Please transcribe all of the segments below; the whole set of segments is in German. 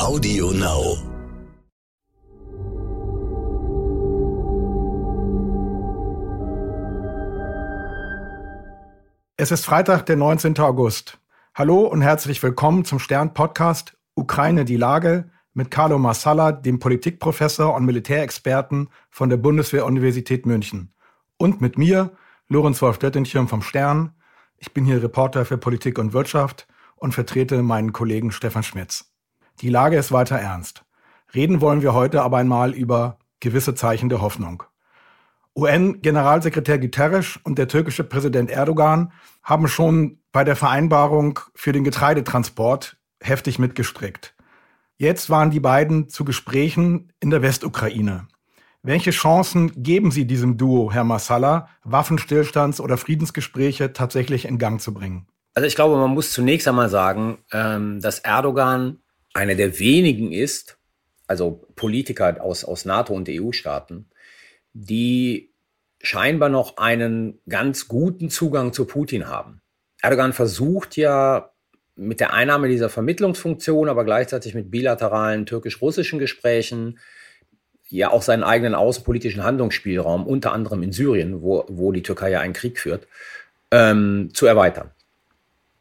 Audio Now. Es ist Freitag, der 19. August. Hallo und herzlich willkommen zum Stern-Podcast Ukraine die Lage mit Carlo Massala, dem Politikprofessor und Militärexperten von der Bundeswehr-Universität München. Und mit mir, Lorenz Wolf Döttingchen vom Stern. Ich bin hier Reporter für Politik und Wirtschaft und vertrete meinen Kollegen Stefan Schmitz. Die Lage ist weiter ernst. Reden wollen wir heute aber einmal über gewisse Zeichen der Hoffnung. UN-Generalsekretär Guterres und der türkische Präsident Erdogan haben schon bei der Vereinbarung für den Getreidetransport heftig mitgestrickt. Jetzt waren die beiden zu Gesprächen in der Westukraine. Welche Chancen geben Sie diesem Duo, Herr Massala, Waffenstillstands- oder Friedensgespräche tatsächlich in Gang zu bringen? Also ich glaube, man muss zunächst einmal sagen, ähm, dass Erdogan einer der wenigen ist, also Politiker aus, aus NATO und EU-Staaten, die scheinbar noch einen ganz guten Zugang zu Putin haben. Erdogan versucht ja mit der Einnahme dieser Vermittlungsfunktion, aber gleichzeitig mit bilateralen türkisch-russischen Gesprächen, ja auch seinen eigenen außenpolitischen Handlungsspielraum, unter anderem in Syrien, wo, wo die Türkei ja einen Krieg führt, ähm, zu erweitern.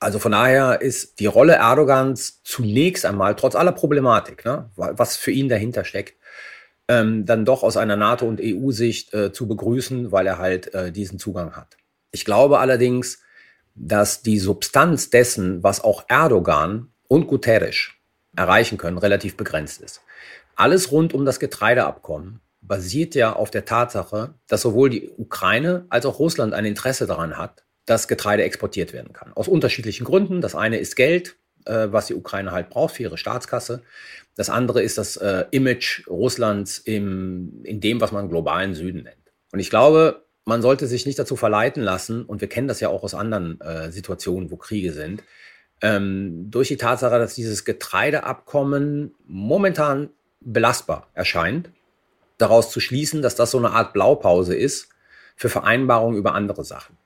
Also von daher ist die Rolle Erdogans zunächst einmal, trotz aller Problematik, ne, was für ihn dahinter steckt, ähm, dann doch aus einer NATO- und EU-Sicht äh, zu begrüßen, weil er halt äh, diesen Zugang hat. Ich glaube allerdings, dass die Substanz dessen, was auch Erdogan und Guterres erreichen können, relativ begrenzt ist. Alles rund um das Getreideabkommen basiert ja auf der Tatsache, dass sowohl die Ukraine als auch Russland ein Interesse daran hat, dass Getreide exportiert werden kann. Aus unterschiedlichen Gründen. Das eine ist Geld, äh, was die Ukraine halt braucht für ihre Staatskasse. Das andere ist das äh, Image Russlands im, in dem, was man globalen Süden nennt. Und ich glaube, man sollte sich nicht dazu verleiten lassen, und wir kennen das ja auch aus anderen äh, Situationen, wo Kriege sind, ähm, durch die Tatsache, dass dieses Getreideabkommen momentan belastbar erscheint, daraus zu schließen, dass das so eine Art Blaupause ist für Vereinbarungen über andere Sachen.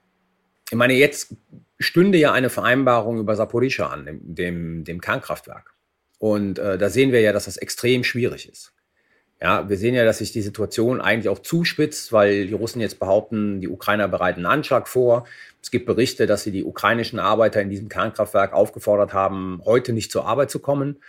Ich meine, jetzt stünde ja eine Vereinbarung über Saporischa an, dem, dem, dem Kernkraftwerk. Und äh, da sehen wir ja, dass das extrem schwierig ist. Ja, wir sehen ja, dass sich die Situation eigentlich auch zuspitzt, weil die Russen jetzt behaupten, die Ukrainer bereiten einen Anschlag vor. Es gibt Berichte, dass sie die ukrainischen Arbeiter in diesem Kernkraftwerk aufgefordert haben, heute nicht zur Arbeit zu kommen.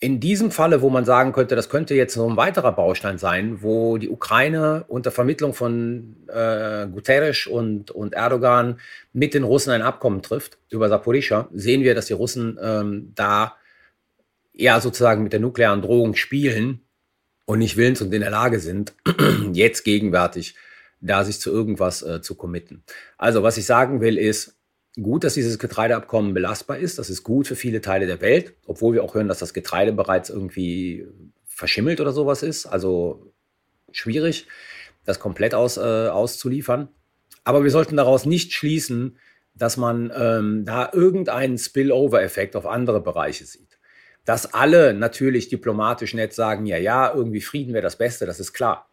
In diesem Falle, wo man sagen könnte, das könnte jetzt so ein weiterer Baustein sein, wo die Ukraine unter Vermittlung von äh, Guterres und, und Erdogan mit den Russen ein Abkommen trifft über Saporischa, sehen wir, dass die Russen ähm, da ja sozusagen mit der nuklearen Drohung spielen und nicht willens und in der Lage sind, jetzt gegenwärtig da sich zu irgendwas äh, zu committen. Also was ich sagen will ist, gut, dass dieses Getreideabkommen belastbar ist. Das ist gut für viele Teile der Welt, obwohl wir auch hören, dass das Getreide bereits irgendwie verschimmelt oder sowas ist. Also schwierig, das komplett aus, äh, auszuliefern. Aber wir sollten daraus nicht schließen, dass man ähm, da irgendeinen Spillover-Effekt auf andere Bereiche sieht. Dass alle natürlich diplomatisch nett sagen, ja, ja, irgendwie Frieden wäre das Beste, das ist klar.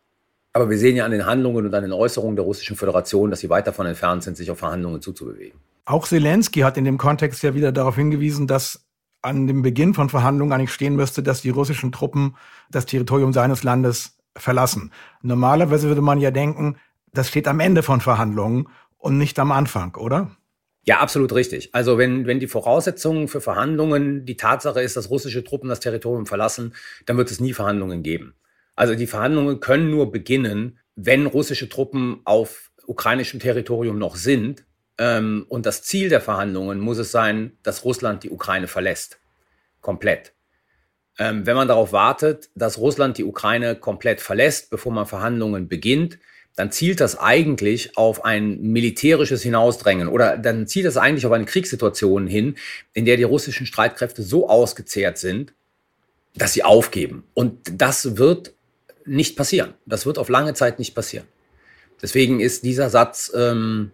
Aber wir sehen ja an den Handlungen und an den Äußerungen der Russischen Föderation, dass sie weit davon entfernt sind, sich auf Verhandlungen zuzubewegen. Auch Zelensky hat in dem Kontext ja wieder darauf hingewiesen, dass an dem Beginn von Verhandlungen eigentlich stehen müsste, dass die russischen Truppen das Territorium seines Landes verlassen. Normalerweise würde man ja denken, das steht am Ende von Verhandlungen und nicht am Anfang, oder? Ja, absolut richtig. Also wenn, wenn die Voraussetzungen für Verhandlungen die Tatsache ist, dass russische Truppen das Territorium verlassen, dann wird es nie Verhandlungen geben. Also die Verhandlungen können nur beginnen, wenn russische Truppen auf ukrainischem Territorium noch sind. Ähm, und das Ziel der Verhandlungen muss es sein, dass Russland die Ukraine verlässt. Komplett. Ähm, wenn man darauf wartet, dass Russland die Ukraine komplett verlässt, bevor man Verhandlungen beginnt, dann zielt das eigentlich auf ein militärisches Hinausdrängen oder dann zielt das eigentlich auf eine Kriegssituation hin, in der die russischen Streitkräfte so ausgezehrt sind, dass sie aufgeben. Und das wird nicht passieren. Das wird auf lange Zeit nicht passieren. Deswegen ist dieser Satz ähm,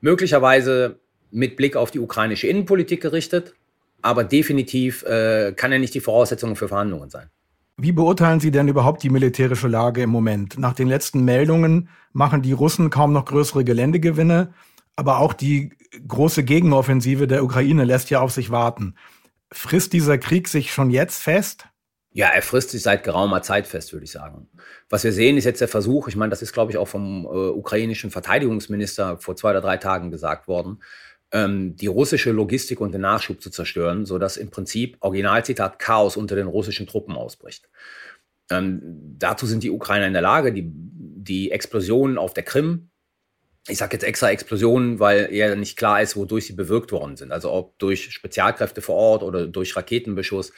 möglicherweise mit Blick auf die ukrainische Innenpolitik gerichtet, aber definitiv äh, kann er nicht die Voraussetzung für Verhandlungen sein. Wie beurteilen Sie denn überhaupt die militärische Lage im Moment? Nach den letzten Meldungen machen die Russen kaum noch größere Geländegewinne, aber auch die große Gegenoffensive der Ukraine lässt ja auf sich warten. Frisst dieser Krieg sich schon jetzt fest? Ja, er frisst sich seit geraumer Zeit fest, würde ich sagen. Was wir sehen, ist jetzt der Versuch, ich meine, das ist, glaube ich, auch vom äh, ukrainischen Verteidigungsminister vor zwei oder drei Tagen gesagt worden, ähm, die russische Logistik und den Nachschub zu zerstören, sodass im Prinzip, Originalzitat, Chaos unter den russischen Truppen ausbricht. Ähm, dazu sind die Ukrainer in der Lage, die, die Explosionen auf der Krim, ich sage jetzt extra Explosionen, weil ja nicht klar ist, wodurch sie bewirkt worden sind. Also ob durch Spezialkräfte vor Ort oder durch Raketenbeschuss.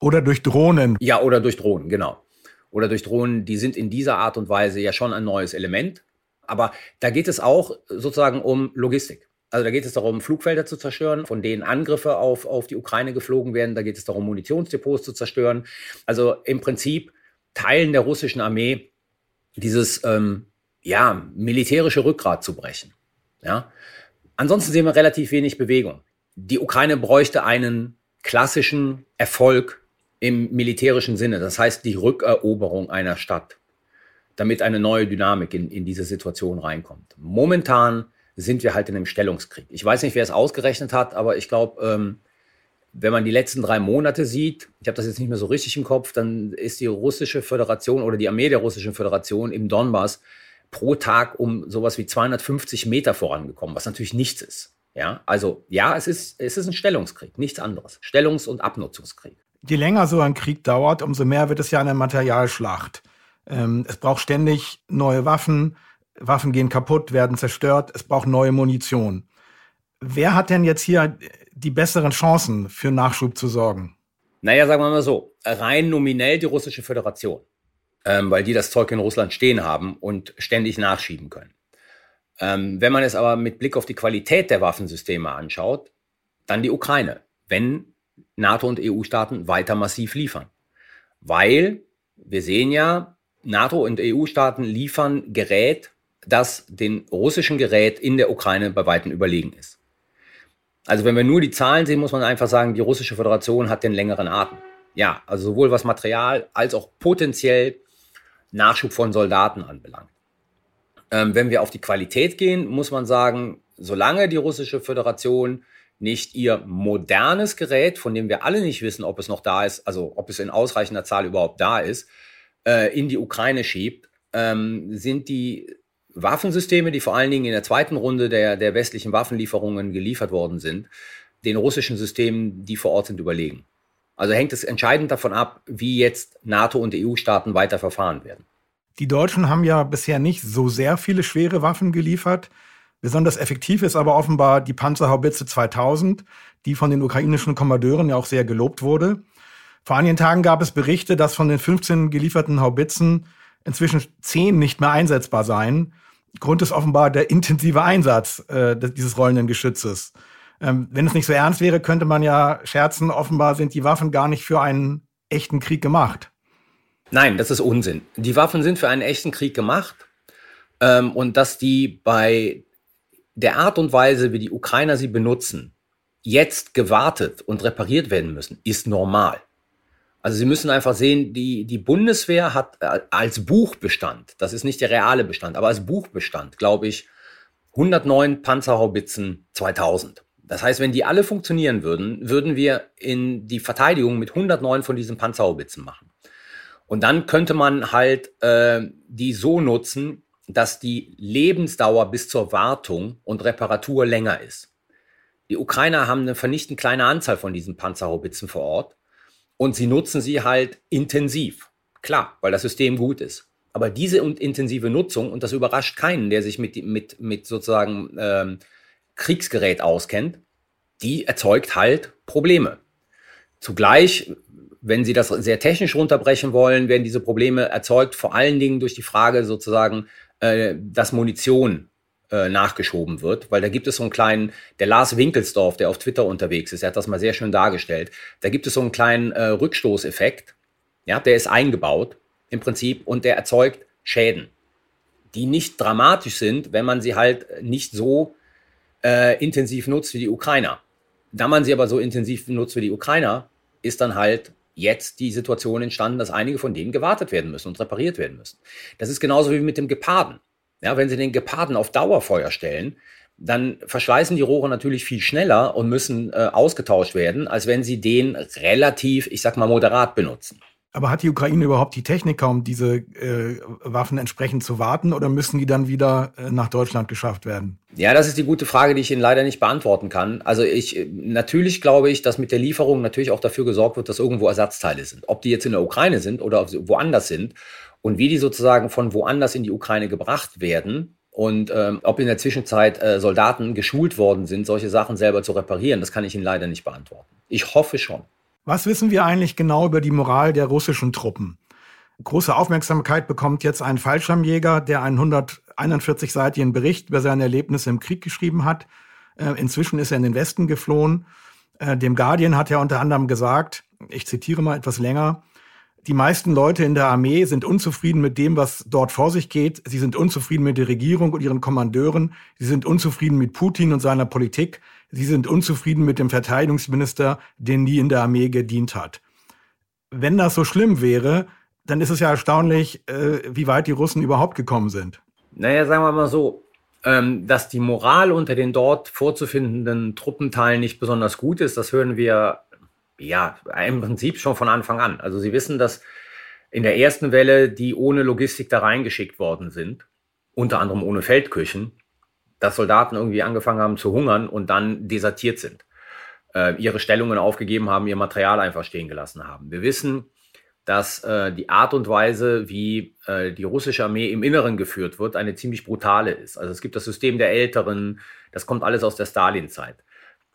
Oder durch Drohnen. Ja, oder durch Drohnen, genau. Oder durch Drohnen, die sind in dieser Art und Weise ja schon ein neues Element. Aber da geht es auch sozusagen um Logistik. Also da geht es darum, Flugfelder zu zerstören, von denen Angriffe auf, auf die Ukraine geflogen werden. Da geht es darum, Munitionsdepots zu zerstören. Also im Prinzip Teilen der russischen Armee dieses ähm, ja, militärische Rückgrat zu brechen. Ja? Ansonsten sehen wir relativ wenig Bewegung. Die Ukraine bräuchte einen klassischen Erfolg im militärischen Sinne, das heißt die Rückeroberung einer Stadt, damit eine neue Dynamik in, in diese Situation reinkommt. Momentan sind wir halt in einem Stellungskrieg. Ich weiß nicht, wer es ausgerechnet hat, aber ich glaube, ähm, wenn man die letzten drei Monate sieht, ich habe das jetzt nicht mehr so richtig im Kopf, dann ist die russische Föderation oder die Armee der russischen Föderation im Donbass pro Tag um sowas wie 250 Meter vorangekommen, was natürlich nichts ist. Ja, also ja, es ist, es ist ein Stellungskrieg, nichts anderes. Stellungs- und Abnutzungskrieg. Je länger so ein Krieg dauert, umso mehr wird es ja eine Materialschlacht. Ähm, es braucht ständig neue Waffen, Waffen gehen kaputt, werden zerstört, es braucht neue Munition. Wer hat denn jetzt hier die besseren Chancen für Nachschub zu sorgen? Naja, sagen wir mal so, rein nominell die russische Föderation, ähm, weil die das Zeug in Russland stehen haben und ständig nachschieben können. Ähm, wenn man es aber mit Blick auf die Qualität der Waffensysteme anschaut, dann die Ukraine, wenn NATO und EU-Staaten weiter massiv liefern. Weil wir sehen ja, NATO und EU-Staaten liefern Gerät, das den russischen Gerät in der Ukraine bei weitem überlegen ist. Also wenn wir nur die Zahlen sehen, muss man einfach sagen, die russische Föderation hat den längeren Atem. Ja, also sowohl was Material als auch potenziell Nachschub von Soldaten anbelangt. Ähm, wenn wir auf die Qualität gehen, muss man sagen, solange die russische Föderation nicht ihr modernes Gerät, von dem wir alle nicht wissen, ob es noch da ist, also ob es in ausreichender Zahl überhaupt da ist, äh, in die Ukraine schiebt, ähm, sind die Waffensysteme, die vor allen Dingen in der zweiten Runde der, der westlichen Waffenlieferungen geliefert worden sind, den russischen Systemen, die vor Ort sind, überlegen. Also hängt es entscheidend davon ab, wie jetzt NATO und EU-Staaten weiter verfahren werden. Die Deutschen haben ja bisher nicht so sehr viele schwere Waffen geliefert. Besonders effektiv ist aber offenbar die Panzerhaubitze 2000, die von den ukrainischen Kommandeuren ja auch sehr gelobt wurde. Vor einigen Tagen gab es Berichte, dass von den 15 gelieferten Haubitzen inzwischen 10 nicht mehr einsetzbar seien. Grund ist offenbar der intensive Einsatz äh, dieses rollenden Geschützes. Ähm, wenn es nicht so ernst wäre, könnte man ja scherzen, offenbar sind die Waffen gar nicht für einen echten Krieg gemacht. Nein, das ist Unsinn. Die Waffen sind für einen echten Krieg gemacht. Ähm, und dass die bei der Art und Weise, wie die Ukrainer sie benutzen, jetzt gewartet und repariert werden müssen, ist normal. Also Sie müssen einfach sehen, die, die Bundeswehr hat äh, als Buchbestand, das ist nicht der reale Bestand, aber als Buchbestand, glaube ich, 109 Panzerhaubitzen 2000. Das heißt, wenn die alle funktionieren würden, würden wir in die Verteidigung mit 109 von diesen Panzerhaubitzen machen. Und dann könnte man halt äh, die so nutzen, dass die Lebensdauer bis zur Wartung und Reparatur länger ist. Die Ukrainer haben eine vernichtend kleine Anzahl von diesen Panzerhaubitzen vor Ort. Und sie nutzen sie halt intensiv. Klar, weil das System gut ist. Aber diese intensive Nutzung, und das überrascht keinen, der sich mit, mit, mit sozusagen ähm, Kriegsgerät auskennt, die erzeugt halt Probleme. Zugleich, wenn Sie das sehr technisch runterbrechen wollen, werden diese Probleme erzeugt vor allen Dingen durch die Frage sozusagen, äh, dass Munition äh, nachgeschoben wird, weil da gibt es so einen kleinen, der Lars Winkelsdorf, der auf Twitter unterwegs ist, der hat das mal sehr schön dargestellt, da gibt es so einen kleinen äh, Rückstoßeffekt, ja, der ist eingebaut im Prinzip und der erzeugt Schäden, die nicht dramatisch sind, wenn man sie halt nicht so äh, intensiv nutzt wie die Ukrainer. Da man sie aber so intensiv nutzt wie die Ukrainer, ist dann halt jetzt die Situation entstanden, dass einige von denen gewartet werden müssen und repariert werden müssen. Das ist genauso wie mit dem Geparden. Ja, wenn Sie den Geparden auf Dauerfeuer stellen, dann verschleißen die Rohre natürlich viel schneller und müssen äh, ausgetauscht werden, als wenn sie den relativ, ich sag mal, moderat benutzen. Aber hat die Ukraine überhaupt die Techniker, um diese äh, Waffen entsprechend zu warten, oder müssen die dann wieder äh, nach Deutschland geschafft werden? Ja, das ist die gute Frage, die ich Ihnen leider nicht beantworten kann. Also ich natürlich glaube ich, dass mit der Lieferung natürlich auch dafür gesorgt wird, dass irgendwo Ersatzteile sind. Ob die jetzt in der Ukraine sind oder woanders sind und wie die sozusagen von woanders in die Ukraine gebracht werden, und ähm, ob in der Zwischenzeit äh, Soldaten geschult worden sind, solche Sachen selber zu reparieren, das kann ich Ihnen leider nicht beantworten. Ich hoffe schon. Was wissen wir eigentlich genau über die Moral der russischen Truppen? Große Aufmerksamkeit bekommt jetzt ein Fallschirmjäger, der einen 141-seitigen Bericht über seine Erlebnisse im Krieg geschrieben hat. Äh, inzwischen ist er in den Westen geflohen. Äh, dem Guardian hat er unter anderem gesagt, ich zitiere mal etwas länger, die meisten Leute in der Armee sind unzufrieden mit dem, was dort vor sich geht. Sie sind unzufrieden mit der Regierung und ihren Kommandeuren. Sie sind unzufrieden mit Putin und seiner Politik. Sie sind unzufrieden mit dem Verteidigungsminister, der nie in der Armee gedient hat. Wenn das so schlimm wäre, dann ist es ja erstaunlich, äh, wie weit die Russen überhaupt gekommen sind. Naja, sagen wir mal so, ähm, dass die Moral unter den dort vorzufindenden Truppenteilen nicht besonders gut ist, das hören wir ja, im Prinzip schon von Anfang an. Also Sie wissen, dass in der ersten Welle, die ohne Logistik da reingeschickt worden sind, unter anderem ohne Feldküchen, dass Soldaten irgendwie angefangen haben zu hungern und dann desertiert sind, äh, ihre Stellungen aufgegeben haben, ihr Material einfach stehen gelassen haben. Wir wissen, dass äh, die Art und Weise, wie äh, die russische Armee im Inneren geführt wird, eine ziemlich brutale ist. Also es gibt das System der Älteren, das kommt alles aus der Stalin-Zeit.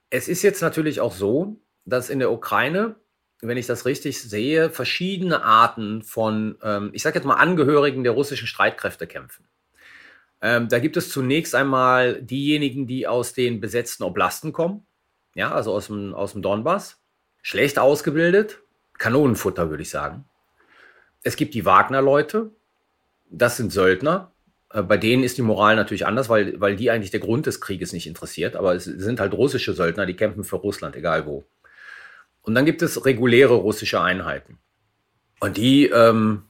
Es ist jetzt natürlich auch so, dass in der Ukraine, wenn ich das richtig sehe, verschiedene Arten von, ähm, ich sage jetzt mal, Angehörigen der russischen Streitkräfte kämpfen. Ähm, da gibt es zunächst einmal diejenigen, die aus den besetzten Oblasten kommen, ja, also aus dem, aus dem Donbass, schlecht ausgebildet, Kanonenfutter würde ich sagen. Es gibt die Wagner-Leute, das sind Söldner, äh, bei denen ist die Moral natürlich anders, weil, weil die eigentlich der Grund des Krieges nicht interessiert. Aber es sind halt russische Söldner, die kämpfen für Russland, egal wo. Und dann gibt es reguläre russische Einheiten. Und die ähm,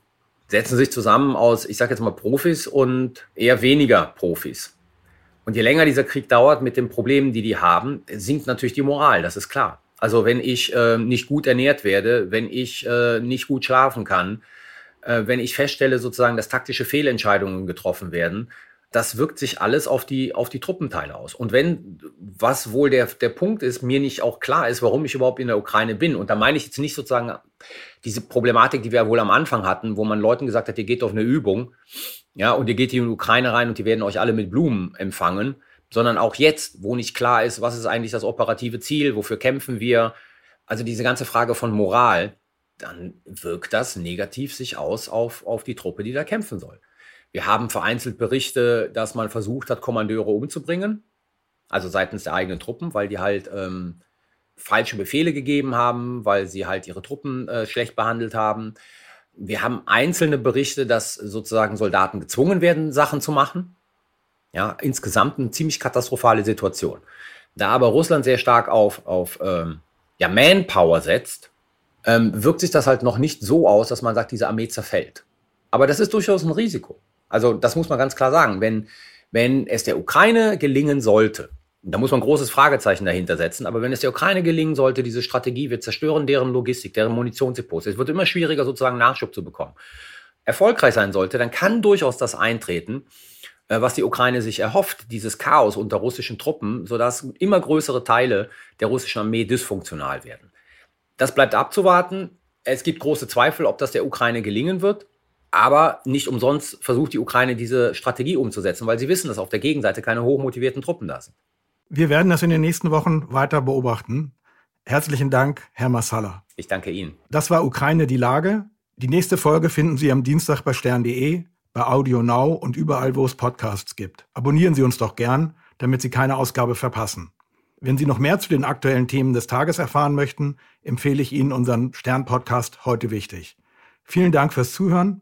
setzen sich zusammen aus, ich sage jetzt mal, Profis und eher weniger Profis. Und je länger dieser Krieg dauert mit den Problemen, die die haben, sinkt natürlich die Moral, das ist klar. Also wenn ich äh, nicht gut ernährt werde, wenn ich äh, nicht gut schlafen kann, äh, wenn ich feststelle sozusagen, dass taktische Fehlentscheidungen getroffen werden, das wirkt sich alles auf die, auf die Truppenteile aus. Und wenn, was wohl der, der Punkt ist, mir nicht auch klar ist, warum ich überhaupt in der Ukraine bin, und da meine ich jetzt nicht sozusagen diese Problematik, die wir wohl am Anfang hatten, wo man Leuten gesagt hat, ihr geht auf eine Übung, ja, und ihr geht hier in die Ukraine rein und die werden euch alle mit Blumen empfangen, sondern auch jetzt, wo nicht klar ist, was ist eigentlich das operative Ziel, wofür kämpfen wir, also diese ganze Frage von Moral, dann wirkt das negativ sich aus auf, auf die Truppe, die da kämpfen soll. Wir haben vereinzelt Berichte, dass man versucht hat, Kommandeure umzubringen, also seitens der eigenen Truppen, weil die halt ähm, falsche Befehle gegeben haben, weil sie halt ihre Truppen äh, schlecht behandelt haben. Wir haben einzelne Berichte, dass sozusagen Soldaten gezwungen werden, Sachen zu machen. Ja, insgesamt eine ziemlich katastrophale Situation. Da aber Russland sehr stark auf, auf ähm, ja, Manpower setzt, ähm, wirkt sich das halt noch nicht so aus, dass man sagt, diese Armee zerfällt. Aber das ist durchaus ein Risiko. Also das muss man ganz klar sagen. Wenn, wenn es der Ukraine gelingen sollte, da muss man ein großes Fragezeichen dahinter setzen, aber wenn es der Ukraine gelingen sollte, diese Strategie, wir zerstören deren Logistik, deren Munitionsdepots, es wird immer schwieriger, sozusagen Nachschub zu bekommen, erfolgreich sein sollte, dann kann durchaus das eintreten, äh, was die Ukraine sich erhofft, dieses Chaos unter russischen Truppen, sodass immer größere Teile der russischen Armee dysfunktional werden. Das bleibt abzuwarten. Es gibt große Zweifel, ob das der Ukraine gelingen wird. Aber nicht umsonst versucht die Ukraine diese Strategie umzusetzen, weil sie wissen, dass auf der Gegenseite keine hochmotivierten Truppen da sind. Wir werden das in den nächsten Wochen weiter beobachten. Herzlichen Dank, Herr Massala. Ich danke Ihnen. Das war Ukraine die Lage. Die nächste Folge finden Sie am Dienstag bei stern.de, bei Audio Now und überall, wo es Podcasts gibt. Abonnieren Sie uns doch gern, damit Sie keine Ausgabe verpassen. Wenn Sie noch mehr zu den aktuellen Themen des Tages erfahren möchten, empfehle ich Ihnen unseren Stern-Podcast heute wichtig. Vielen Dank fürs Zuhören